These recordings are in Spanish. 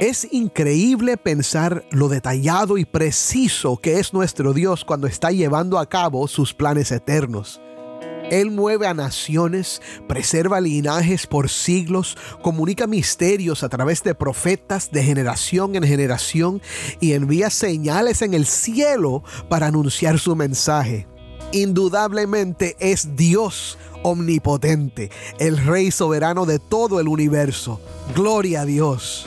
Es increíble pensar lo detallado y preciso que es nuestro Dios cuando está llevando a cabo sus planes eternos. Él mueve a naciones, preserva linajes por siglos, comunica misterios a través de profetas de generación en generación y envía señales en el cielo para anunciar su mensaje. Indudablemente es Dios omnipotente, el Rey soberano de todo el universo. Gloria a Dios.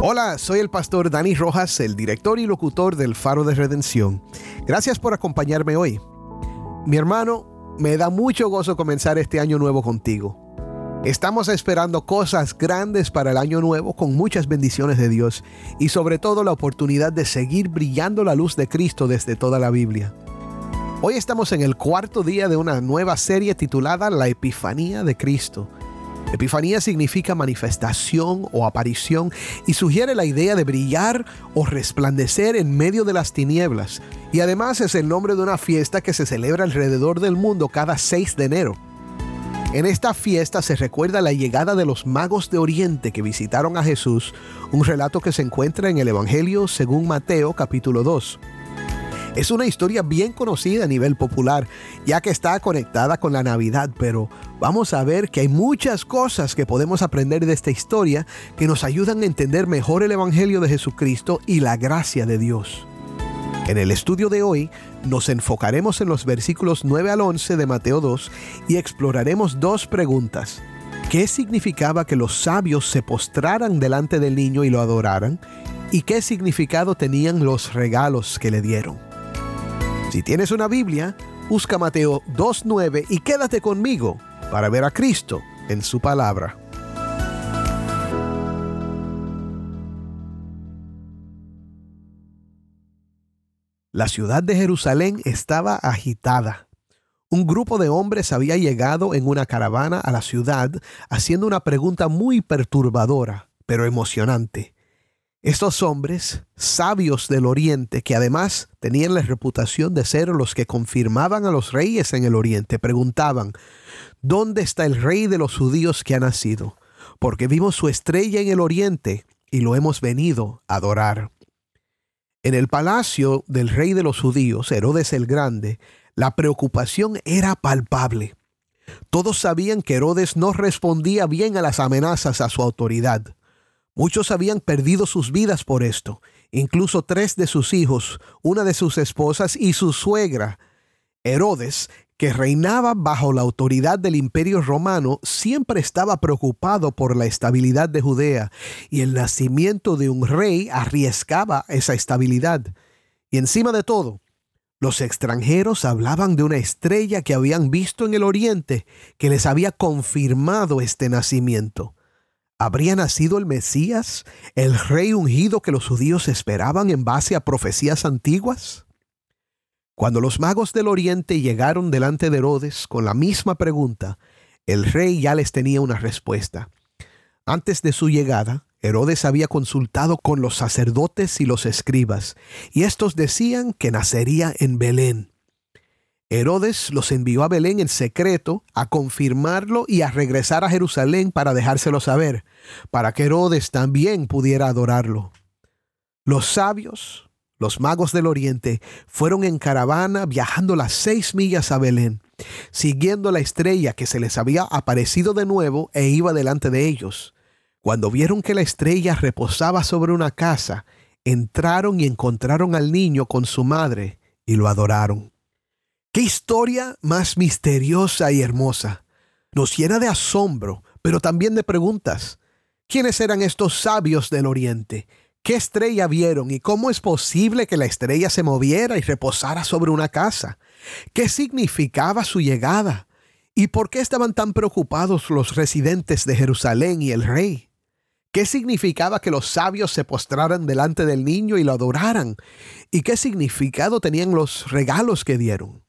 Hola, soy el pastor Dani Rojas, el director y locutor del Faro de Redención. Gracias por acompañarme hoy. Mi hermano, me da mucho gozo comenzar este año nuevo contigo. Estamos esperando cosas grandes para el año nuevo con muchas bendiciones de Dios y sobre todo la oportunidad de seguir brillando la luz de Cristo desde toda la Biblia. Hoy estamos en el cuarto día de una nueva serie titulada La Epifanía de Cristo Epifanía significa manifestación o aparición y sugiere la idea de brillar o resplandecer en medio de las tinieblas. Y además es el nombre de una fiesta que se celebra alrededor del mundo cada 6 de enero. En esta fiesta se recuerda la llegada de los magos de Oriente que visitaron a Jesús, un relato que se encuentra en el Evangelio según Mateo capítulo 2. Es una historia bien conocida a nivel popular, ya que está conectada con la Navidad, pero vamos a ver que hay muchas cosas que podemos aprender de esta historia que nos ayudan a entender mejor el Evangelio de Jesucristo y la gracia de Dios. En el estudio de hoy nos enfocaremos en los versículos 9 al 11 de Mateo 2 y exploraremos dos preguntas. ¿Qué significaba que los sabios se postraran delante del niño y lo adoraran? ¿Y qué significado tenían los regalos que le dieron? Si tienes una Biblia, busca Mateo 2.9 y quédate conmigo para ver a Cristo en su palabra. La ciudad de Jerusalén estaba agitada. Un grupo de hombres había llegado en una caravana a la ciudad haciendo una pregunta muy perturbadora, pero emocionante. Estos hombres, sabios del oriente, que además tenían la reputación de ser los que confirmaban a los reyes en el oriente, preguntaban, ¿dónde está el rey de los judíos que ha nacido? Porque vimos su estrella en el oriente y lo hemos venido a adorar. En el palacio del rey de los judíos, Herodes el Grande, la preocupación era palpable. Todos sabían que Herodes no respondía bien a las amenazas a su autoridad. Muchos habían perdido sus vidas por esto, incluso tres de sus hijos, una de sus esposas y su suegra. Herodes, que reinaba bajo la autoridad del imperio romano, siempre estaba preocupado por la estabilidad de Judea, y el nacimiento de un rey arriesgaba esa estabilidad. Y encima de todo, los extranjeros hablaban de una estrella que habían visto en el oriente, que les había confirmado este nacimiento. ¿Habría nacido el Mesías, el rey ungido que los judíos esperaban en base a profecías antiguas? Cuando los magos del oriente llegaron delante de Herodes con la misma pregunta, el rey ya les tenía una respuesta. Antes de su llegada, Herodes había consultado con los sacerdotes y los escribas, y estos decían que nacería en Belén, Herodes los envió a Belén en secreto a confirmarlo y a regresar a Jerusalén para dejárselo saber, para que Herodes también pudiera adorarlo. Los sabios, los magos del oriente, fueron en caravana viajando las seis millas a Belén, siguiendo la estrella que se les había aparecido de nuevo e iba delante de ellos. Cuando vieron que la estrella reposaba sobre una casa, entraron y encontraron al niño con su madre y lo adoraron. Historia más misteriosa y hermosa. Nos llena de asombro, pero también de preguntas. ¿Quiénes eran estos sabios del Oriente? ¿Qué estrella vieron y cómo es posible que la estrella se moviera y reposara sobre una casa? ¿Qué significaba su llegada? ¿Y por qué estaban tan preocupados los residentes de Jerusalén y el rey? ¿Qué significaba que los sabios se postraran delante del niño y lo adoraran? ¿Y qué significado tenían los regalos que dieron?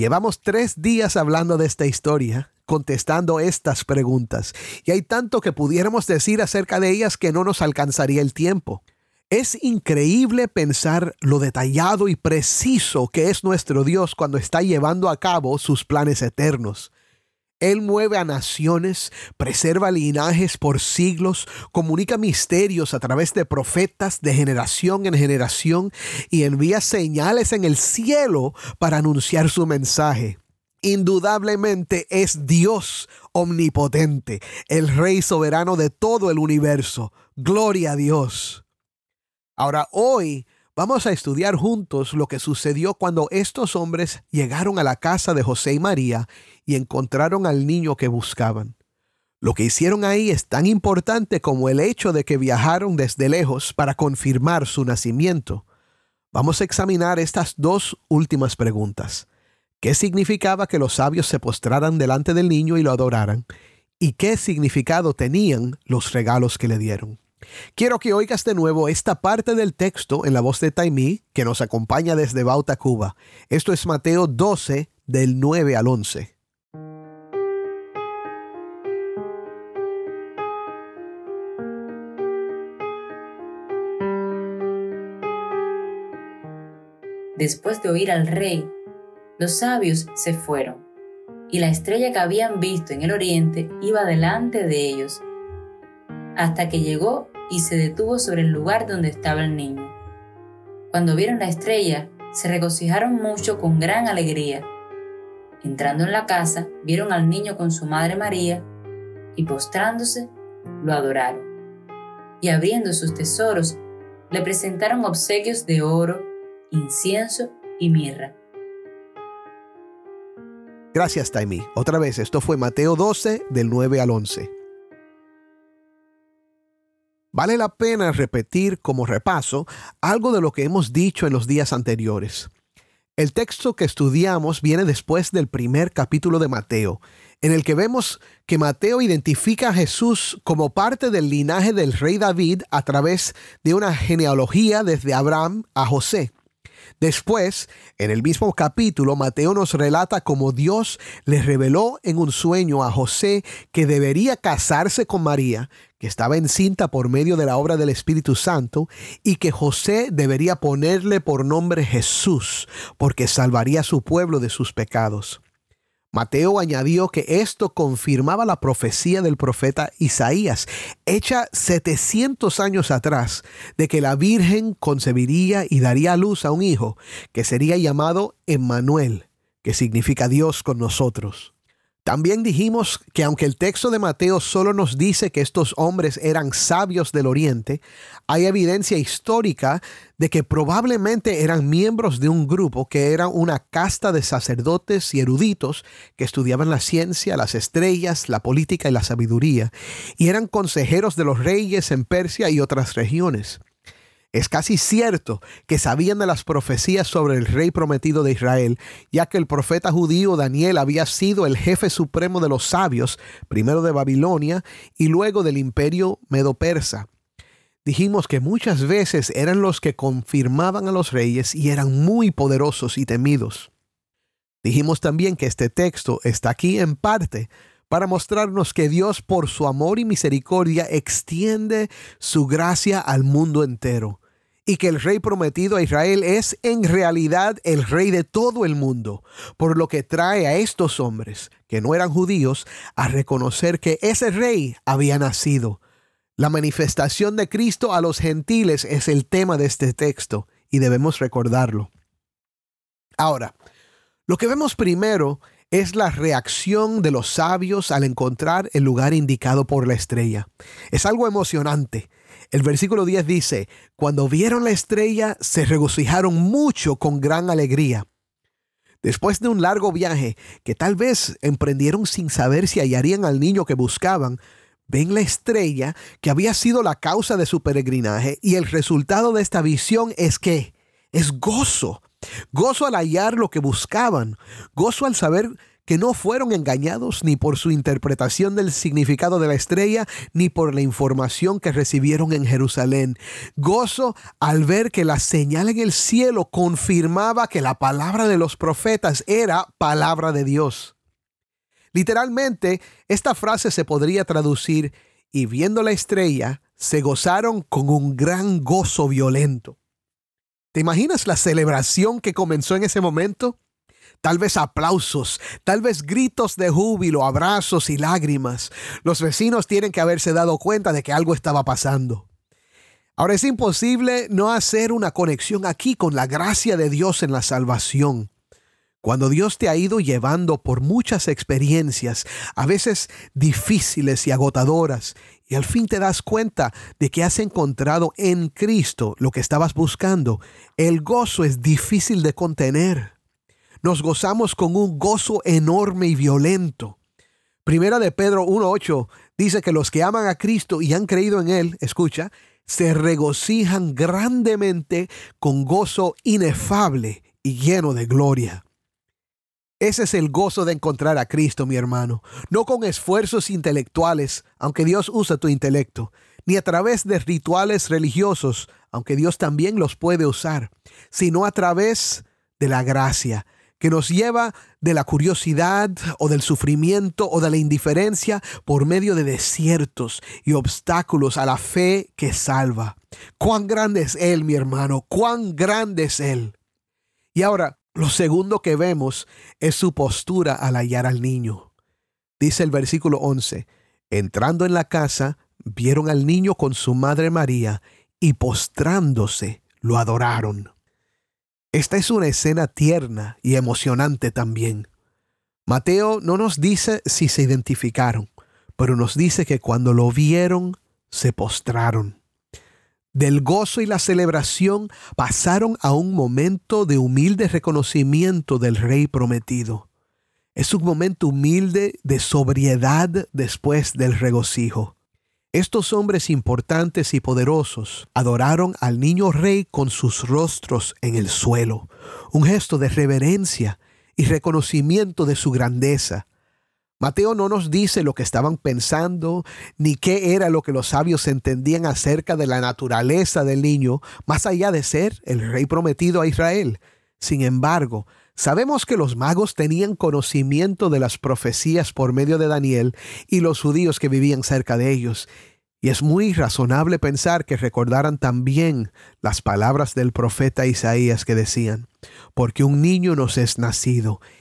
Llevamos tres días hablando de esta historia, contestando estas preguntas, y hay tanto que pudiéramos decir acerca de ellas que no nos alcanzaría el tiempo. Es increíble pensar lo detallado y preciso que es nuestro Dios cuando está llevando a cabo sus planes eternos. Él mueve a naciones, preserva linajes por siglos, comunica misterios a través de profetas de generación en generación y envía señales en el cielo para anunciar su mensaje. Indudablemente es Dios omnipotente, el Rey soberano de todo el universo. Gloria a Dios. Ahora hoy Vamos a estudiar juntos lo que sucedió cuando estos hombres llegaron a la casa de José y María y encontraron al niño que buscaban. Lo que hicieron ahí es tan importante como el hecho de que viajaron desde lejos para confirmar su nacimiento. Vamos a examinar estas dos últimas preguntas. ¿Qué significaba que los sabios se postraran delante del niño y lo adoraran? ¿Y qué significado tenían los regalos que le dieron? Quiero que oigas de nuevo esta parte del texto en la voz de Taimí que nos acompaña desde Bauta, Cuba. Esto es Mateo 12 del 9 al 11. Después de oír al rey, los sabios se fueron, y la estrella que habían visto en el oriente iba delante de ellos, hasta que llegó y se detuvo sobre el lugar donde estaba el niño. Cuando vieron la estrella, se regocijaron mucho con gran alegría. Entrando en la casa, vieron al niño con su madre María y postrándose, lo adoraron. Y abriendo sus tesoros, le presentaron obsequios de oro, incienso y mirra. Gracias, Taimi. Otra vez, esto fue Mateo 12, del 9 al 11. Vale la pena repetir como repaso algo de lo que hemos dicho en los días anteriores. El texto que estudiamos viene después del primer capítulo de Mateo, en el que vemos que Mateo identifica a Jesús como parte del linaje del rey David a través de una genealogía desde Abraham a José. Después, en el mismo capítulo, Mateo nos relata cómo Dios le reveló en un sueño a José que debería casarse con María, que estaba encinta por medio de la obra del Espíritu Santo, y que José debería ponerle por nombre Jesús, porque salvaría a su pueblo de sus pecados. Mateo añadió que esto confirmaba la profecía del profeta Isaías, hecha 700 años atrás, de que la Virgen concebiría y daría a luz a un hijo, que sería llamado Emmanuel, que significa Dios con nosotros. También dijimos que aunque el texto de Mateo solo nos dice que estos hombres eran sabios del Oriente, hay evidencia histórica de que probablemente eran miembros de un grupo que era una casta de sacerdotes y eruditos que estudiaban la ciencia, las estrellas, la política y la sabiduría, y eran consejeros de los reyes en Persia y otras regiones. Es casi cierto que sabían de las profecías sobre el rey prometido de Israel, ya que el profeta judío Daniel había sido el jefe supremo de los sabios, primero de Babilonia y luego del imperio medo-persa. Dijimos que muchas veces eran los que confirmaban a los reyes y eran muy poderosos y temidos. Dijimos también que este texto está aquí en parte para mostrarnos que Dios por su amor y misericordia extiende su gracia al mundo entero y que el rey prometido a Israel es en realidad el rey de todo el mundo, por lo que trae a estos hombres, que no eran judíos, a reconocer que ese rey había nacido. La manifestación de Cristo a los gentiles es el tema de este texto y debemos recordarlo. Ahora, lo que vemos primero es la reacción de los sabios al encontrar el lugar indicado por la estrella. Es algo emocionante El versículo 10 dice, cuando vieron la estrella se regocijaron mucho con gran alegría. Después de un largo viaje que tal vez emprendieron sin saber si hallarían al niño que buscaban, ven la estrella que había sido la causa de su peregrinaje y el resultado de esta visión es que es gozo. Gozo al hallar lo que buscaban, gozo al saber que no fueron engañados ni por su interpretación del significado de la estrella, ni por la información que recibieron en Jerusalén. Gozo al ver que la señal en el cielo confirmaba que la palabra de los profetas era palabra de Dios. Literalmente, esta frase se podría traducir, y viendo la estrella, se gozaron con un gran gozo violento. ¿Te imaginas la celebración que comenzó en ese momento? tal vez aplausos, tal vez gritos de júbilo, abrazos y lágrimas. Los vecinos tienen que haberse dado cuenta de que algo estaba pasando. Ahora es imposible no hacer una conexión aquí con la gracia de Dios en la salvación. Cuando Dios te ha ido llevando por muchas experiencias, a veces difíciles y agotadoras, y al fin te das cuenta de que has encontrado en Cristo lo que estabas buscando, el gozo es difícil de contener nos gozamos con un gozo enorme y violento. Primera de Pedro 1.8 dice que los que aman a Cristo y han creído en Él, escucha, se regocijan grandemente con gozo inefable y lleno de gloria. Ese es el gozo de encontrar a Cristo, mi hermano, no con esfuerzos intelectuales, aunque Dios usa tu intelecto, ni a través de rituales religiosos, aunque Dios también los puede usar, sino a través de la gracia, que nos lleva de la curiosidad o del sufrimiento o de la indiferencia por medio de desiertos y obstáculos a la fe que salva. Cuán grande es Él, mi hermano, cuán grande es Él. Y ahora, lo segundo que vemos es su postura al hallar al niño. Dice el versículo 11, entrando en la casa, vieron al niño con su madre María y postrándose, lo adoraron. Esta es una escena tierna y emocionante también. Mateo no nos dice si se identificaron, pero nos dice que cuando lo vieron, se postraron. Del gozo y la celebración pasaron a un momento de humilde reconocimiento del rey prometido. Es un momento humilde de sobriedad después del regocijo. Estos hombres importantes y poderosos adoraron al niño rey con sus rostros en el suelo, un gesto de reverencia y reconocimiento de su grandeza. Mateo no nos dice lo que estaban pensando, ni qué era lo que los sabios entendían acerca de la naturaleza del niño, más allá de ser el rey prometido a Israel. Sin embargo, Sabemos que los magos tenían conocimiento de las profecías por medio de Daniel y los judíos que vivían cerca de ellos, y es muy razonable pensar que recordaran también las palabras del profeta Isaías que decían, porque un niño nos es nacido,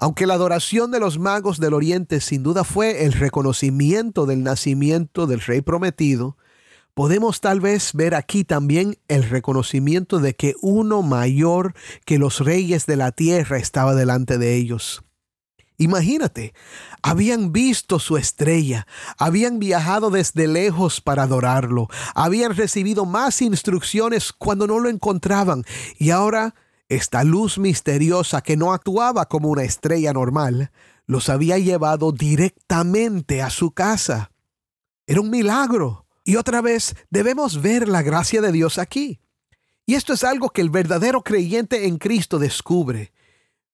Aunque la adoración de los magos del Oriente sin duda fue el reconocimiento del nacimiento del Rey prometido, podemos tal vez ver aquí también el reconocimiento de que uno mayor que los reyes de la tierra estaba delante de ellos. Imagínate, habían visto su estrella, habían viajado desde lejos para adorarlo, habían recibido más instrucciones cuando no lo encontraban y ahora esta luz misteriosa que no actuaba como una estrella normal, los había llevado directamente a su casa. Era un milagro. Y otra vez debemos ver la gracia de Dios aquí. Y esto es algo que el verdadero creyente en Cristo descubre.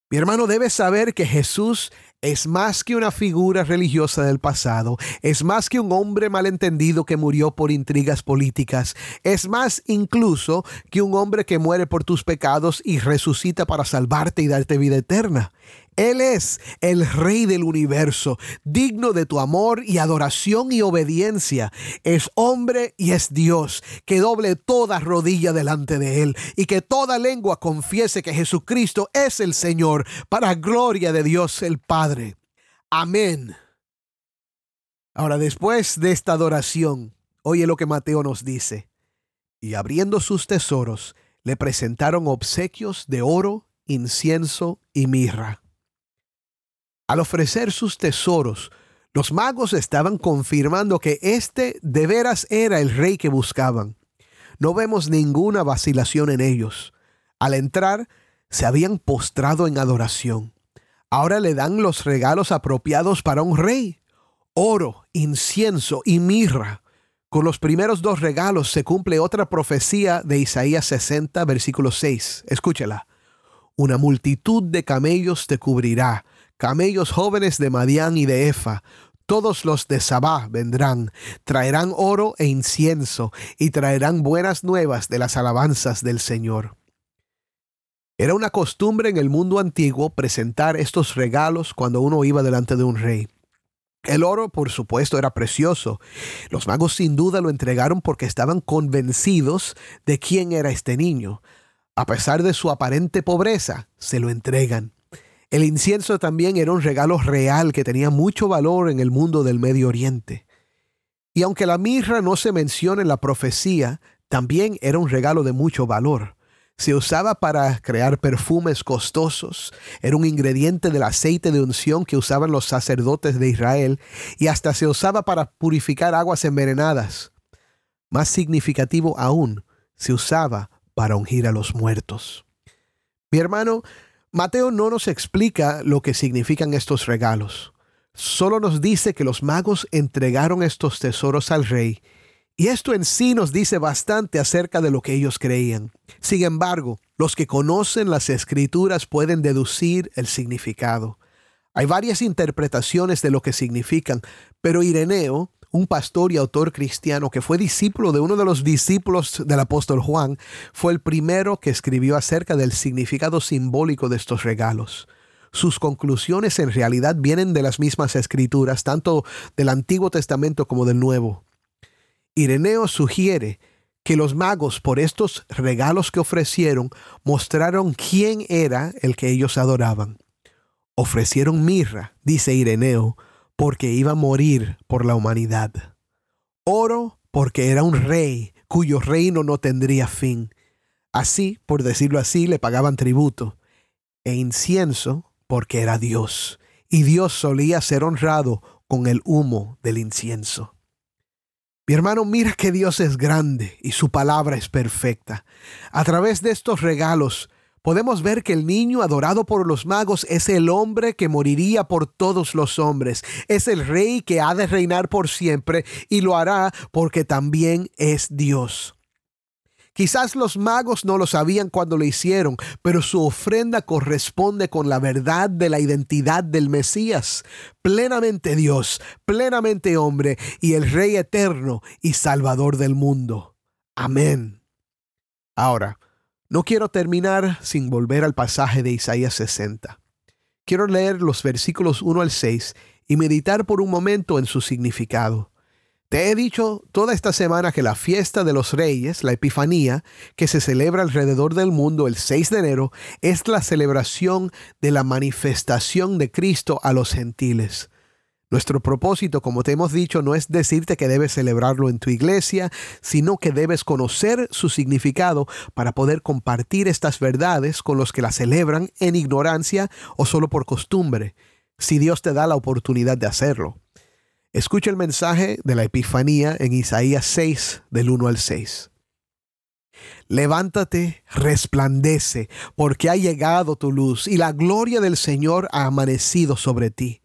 Mi hermano debe saber que Jesús es más que una figura religiosa del pasado, es más que un hombre malentendido que murió por intrigas políticas, es más incluso que un hombre que muere por tus pecados y resucita para salvarte y darte vida eterna. Él es el Rey del universo, digno de tu amor y adoración y obediencia. Es hombre y es Dios, que doble toda rodilla delante de Él y que toda lengua confiese que Jesucristo es el Señor, para gloria de Dios el Padre. Amén. Ahora, después de esta adoración, oye lo que Mateo nos dice. Y abriendo sus tesoros, le presentaron obsequios de oro, incienso y mirra. Al ofrecer sus tesoros, los magos estaban confirmando que este de veras era el rey que buscaban. No vemos ninguna vacilación en ellos. Al entrar, se habían postrado en adoración. Ahora le dan los regalos apropiados para un rey. Oro, incienso y mirra. Con los primeros dos regalos se cumple otra profecía de Isaías 60, versículo 6. Escúchela. Una multitud de camellos te cubrirá camellos jóvenes de Madián y de Efa, todos los de Sabá vendrán, traerán oro e incienso, y traerán buenas nuevas de las alabanzas del Señor. Era una costumbre en el mundo antiguo presentar estos regalos cuando uno iba delante de un rey. El oro, por supuesto, era precioso. Los magos sin duda lo entregaron porque estaban convencidos de quién era este niño. A pesar de su aparente pobreza, se lo entregan. El incienso también era un regalo real que tenía mucho valor en el mundo del Medio Oriente. Y aunque la mirra no se menciona en la profecía, también era un regalo de mucho valor. Se usaba para crear perfumes costosos, era un ingrediente del aceite de unción que usaban los sacerdotes de Israel y hasta se usaba para purificar aguas envenenadas. Más significativo aún, se usaba para ungir a los muertos. Mi hermano, Mateo no nos explica lo que significan estos regalos. Solo nos dice que los magos entregaron estos tesoros al rey, y esto en sí nos dice bastante acerca de lo que ellos creían. Sin embargo, los que conocen las escrituras pueden deducir el significado. Hay varias interpretaciones de lo que significan, pero Ireneo un pastor y autor cristiano que fue discípulo de uno de los discípulos del apóstol Juan, fue el primero que escribió acerca del significado simbólico de estos regalos. Sus conclusiones en realidad vienen de las mismas escrituras, tanto del Antiguo Testamento como del Nuevo. Ireneo sugiere que los magos, por estos regalos que ofrecieron, mostraron quién era el que ellos adoraban. Ofrecieron mirra, dice Ireneo, porque iba a morir por la humanidad. Oro porque era un rey cuyo reino no tendría fin. Así, por decirlo así, le pagaban tributo. E incienso porque era Dios. Y Dios solía ser honrado con el humo del incienso. Mi hermano, mira que Dios es grande y su palabra es perfecta. A través de estos regalos podemos ver que el niño adorado por los magos es el hombre que moriría por todos los hombres. Es el rey que ha de reinar por siempre y lo hará porque también es Dios. Quizás los magos no lo sabían cuando lo hicieron, pero su ofrenda corresponde con la verdad de la identidad del Mesías, plenamente Dios, plenamente hombre y el Rey eterno y Salvador del mundo. Amén. Ahora, no quiero terminar sin volver al pasaje de Isaías 60. Quiero leer los versículos 1 al 6 y meditar por un momento en su significado. Te he dicho toda esta semana que la fiesta de los reyes, la Epifanía, que se celebra alrededor del mundo el 6 de enero, es la celebración de la manifestación de Cristo a los gentiles. Nuestro propósito, como te hemos dicho, no es decirte que debes celebrarlo en tu iglesia, sino que debes conocer su significado para poder compartir estas verdades con los que la celebran en ignorancia o solo por costumbre, si Dios te da la oportunidad de hacerlo. Escucha el mensaje de la Epifanía en Isaías 6, del 1 al 6. Levántate, resplandece, porque ha llegado tu luz y la gloria del Señor ha amanecido sobre ti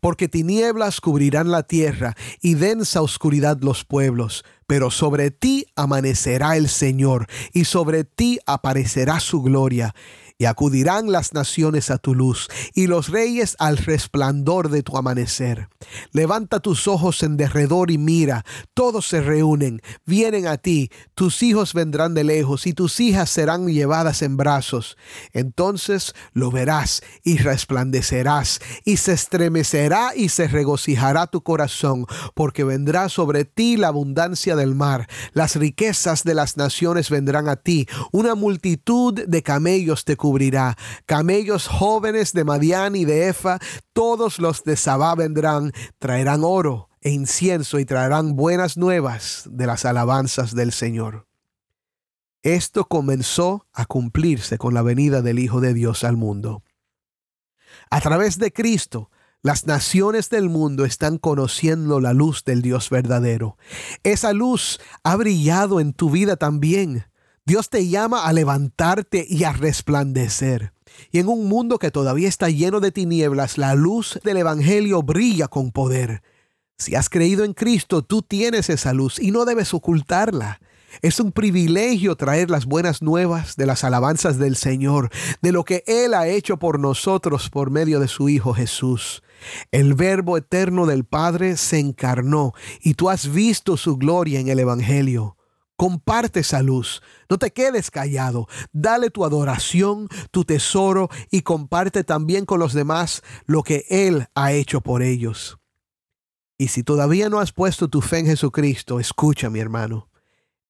porque tinieblas cubrirán la tierra y densa oscuridad los pueblos, pero sobre ti amanecerá el Señor, y sobre ti aparecerá su gloria, y acudirán las naciones a tu luz, y los reyes al resplandor de tu amanecer. Levanta tus ojos en derredor y mira, todos se reúnen, vienen a ti, tus hijos vendrán de lejos, y tus hijas serán llevadas en brazos. Entonces lo verás y resplandecerás, y se estremecerá y se regocijará tu corazón, porque vendrá sobre ti la abundancia del mar, las riquezas de las naciones vendrán a ti, una multitud de camellos te cubrirá. Camellos jóvenes de Madián y de Efa, todos los de Sabá vendrán, traerán oro e incienso y traerán buenas nuevas de las alabanzas del Señor. Esto comenzó a cumplirse con la venida del Hijo de Dios al mundo. A través de Cristo, las naciones del mundo están conociendo la luz del Dios verdadero. Esa luz ha brillado en tu vida también. Dios te llama a levantarte y a resplandecer. Y en un mundo que todavía está lleno de tinieblas, la luz del Evangelio brilla con poder. Si has creído en Cristo, tú tienes esa luz y no debes ocultarla. Es un privilegio traer las buenas nuevas de las alabanzas del Señor, de lo que Él ha hecho por nosotros por medio de su Hijo Jesús. El Verbo eterno del Padre se encarnó y tú has visto su gloria en el Evangelio. Comparte esa luz. No te quedes callado. Dale tu adoración, tu tesoro y comparte también con los demás lo que Él ha hecho por ellos. Y si todavía no has puesto tu fe en Jesucristo, escucha mi hermano.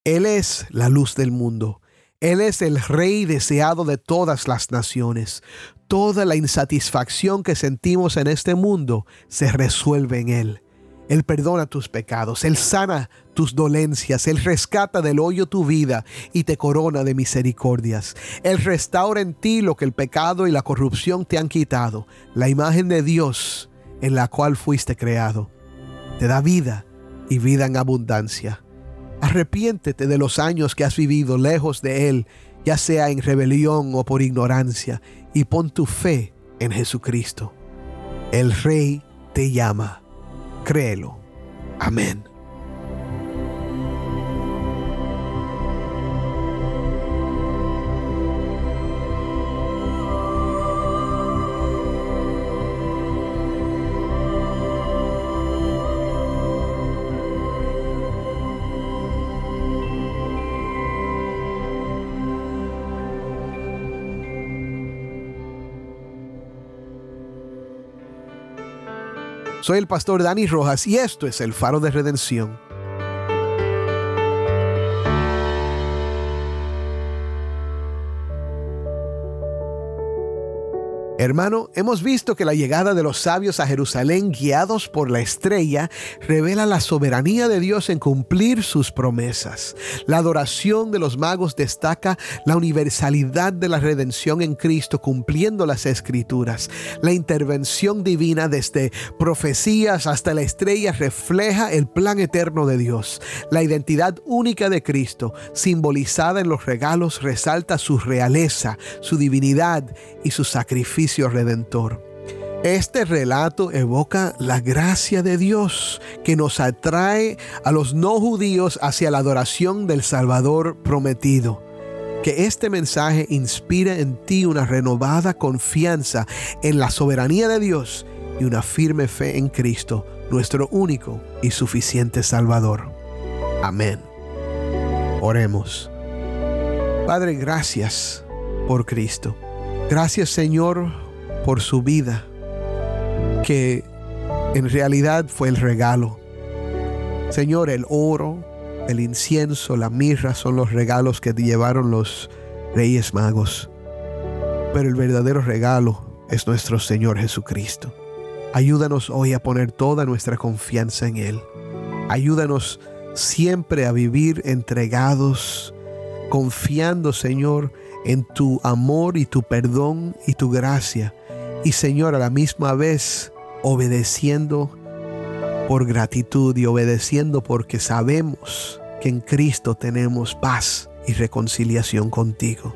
Él es la luz del mundo. Él es el Rey deseado de todas las naciones. Toda la insatisfacción que sentimos en este mundo se resuelve en Él. Él perdona tus pecados, Él sana tus dolencias, Él rescata del hoyo tu vida y te corona de misericordias. Él restaura en ti lo que el pecado y la corrupción te han quitado, la imagen de Dios en la cual fuiste creado. Te da vida y vida en abundancia. Arrepiéntete de los años que has vivido lejos de Él, ya sea en rebelión o por ignorancia, y pon tu fe en Jesucristo. El Rey te llama Créelo. Amén. Soy el pastor Dani Rojas y esto es el faro de redención. Hermano, hemos visto que la llegada de los sabios a Jerusalén guiados por la estrella revela la soberanía de Dios en cumplir sus promesas. La adoración de los magos destaca la universalidad de la redención en Cristo cumpliendo las escrituras. La intervención divina desde profecías hasta la estrella refleja el plan eterno de Dios. La identidad única de Cristo, simbolizada en los regalos, resalta su realeza, su divinidad y su sacrificio redentor. Este relato evoca la gracia de Dios que nos atrae a los no judíos hacia la adoración del Salvador prometido. Que este mensaje inspire en ti una renovada confianza en la soberanía de Dios y una firme fe en Cristo, nuestro único y suficiente Salvador. Amén. Oremos. Padre, gracias por Cristo. Gracias Señor por su vida, que en realidad fue el regalo. Señor, el oro, el incienso, la mirra son los regalos que llevaron los reyes magos. Pero el verdadero regalo es nuestro Señor Jesucristo. Ayúdanos hoy a poner toda nuestra confianza en Él. Ayúdanos siempre a vivir entregados, confiando, Señor, en tu amor y tu perdón y tu gracia. Y Señor, a la misma vez obedeciendo por gratitud y obedeciendo porque sabemos que en Cristo tenemos paz y reconciliación contigo.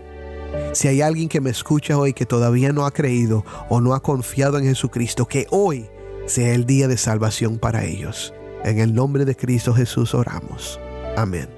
Si hay alguien que me escucha hoy que todavía no ha creído o no ha confiado en Jesucristo, que hoy sea el día de salvación para ellos. En el nombre de Cristo Jesús oramos. Amén.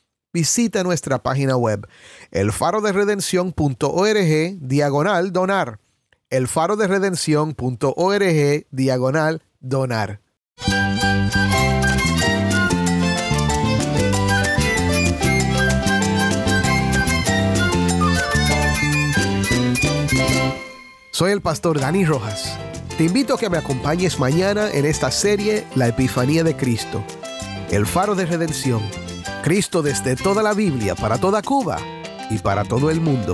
visita nuestra página web, elfaroderedención.org diagonal donar. elfaroderedención.org diagonal donar. Soy el pastor Dani Rojas. Te invito a que me acompañes mañana en esta serie La Epifanía de Cristo, el faro de redención. Cristo desde toda la Biblia, para toda Cuba y para todo el mundo.